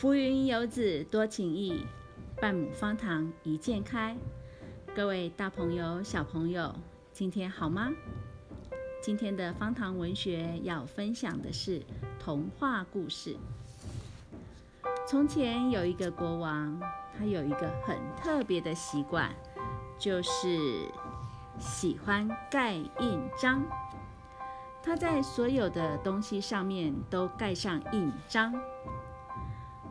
浮云游子多情意，半亩方塘一鉴开。各位大朋友、小朋友，今天好吗？今天的方塘文学要分享的是童话故事。从前有一个国王，他有一个很特别的习惯，就是喜欢盖印章。他在所有的东西上面都盖上印章。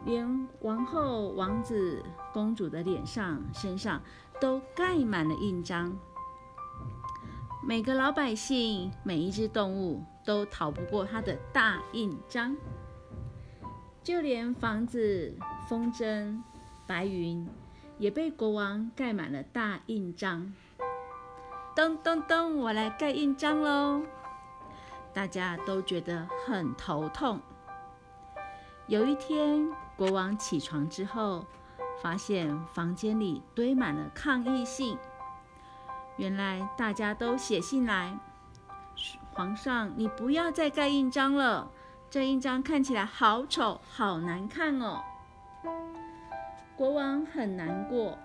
连王后、王子、公主的脸上、身上都盖满了印章。每个老百姓、每一只动物都逃不过他的大印章。就连房子、风筝、白云，也被国王盖满了大印章。咚咚咚，我来盖印章喽！大家都觉得很头痛。有一天，国王起床之后，发现房间里堆满了抗议信。原来大家都写信来：“皇上，你不要再盖印章了，这印章看起来好丑，好难看哦。”国王很难过，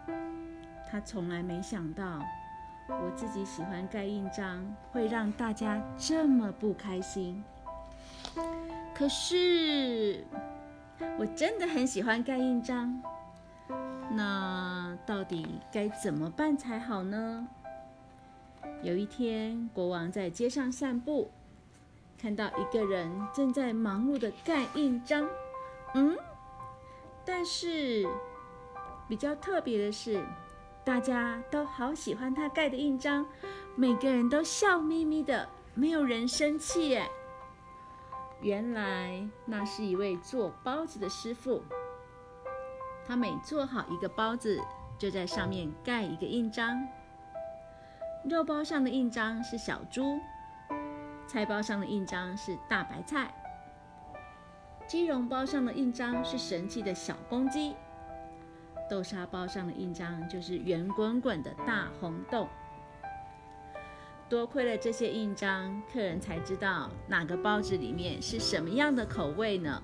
他从来没想到，我自己喜欢盖印章，会让大家这么不开心。可是。我真的很喜欢盖印章，那到底该怎么办才好呢？有一天，国王在街上散步，看到一个人正在忙碌的盖印章。嗯，但是比较特别的是，大家都好喜欢他盖的印章，每个人都笑眯眯的，没有人生气耶。原来那是一位做包子的师傅，他每做好一个包子，就在上面盖一个印章。肉包上的印章是小猪，菜包上的印章是大白菜，鸡茸包上的印章是神气的小公鸡，豆沙包上的印章就是圆滚滚的大红豆。多亏了这些印章，客人才知道哪个包子里面是什么样的口味呢？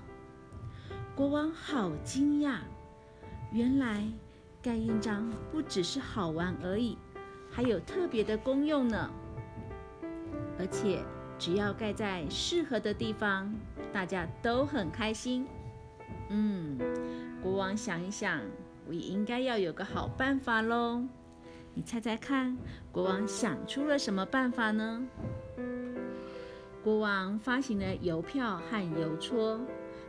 国王好惊讶，原来盖印章不只是好玩而已，还有特别的功用呢。而且只要盖在适合的地方，大家都很开心。嗯，国王想一想，我也应该要有个好办法喽。你猜猜看，国王想出了什么办法呢？国王发行了邮票和邮戳，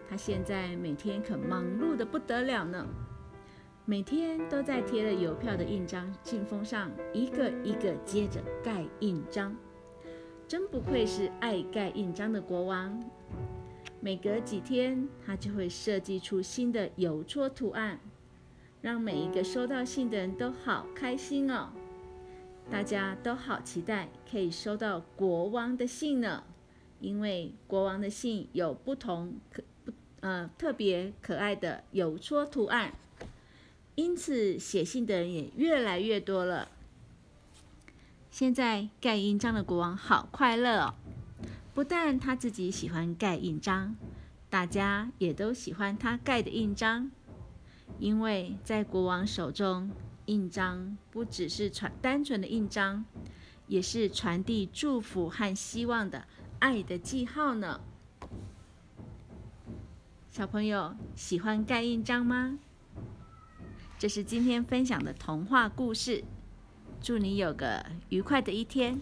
他现在每天可忙碌的不得了呢。每天都在贴了邮票的印章信封上，一个一个接着盖印章。真不愧是爱盖印章的国王。每隔几天，他就会设计出新的邮戳图案。让每一个收到信的人都好开心哦！大家都好期待可以收到国王的信呢，因为国王的信有不同可不呃特别可爱的邮戳图案，因此写信的人也越来越多了。现在盖印章的国王好快乐哦！不但他自己喜欢盖印章，大家也都喜欢他盖的印章。因为在国王手中，印章不只是传单纯的印章，也是传递祝福和希望的爱的记号呢。小朋友喜欢盖印章吗？这是今天分享的童话故事。祝你有个愉快的一天。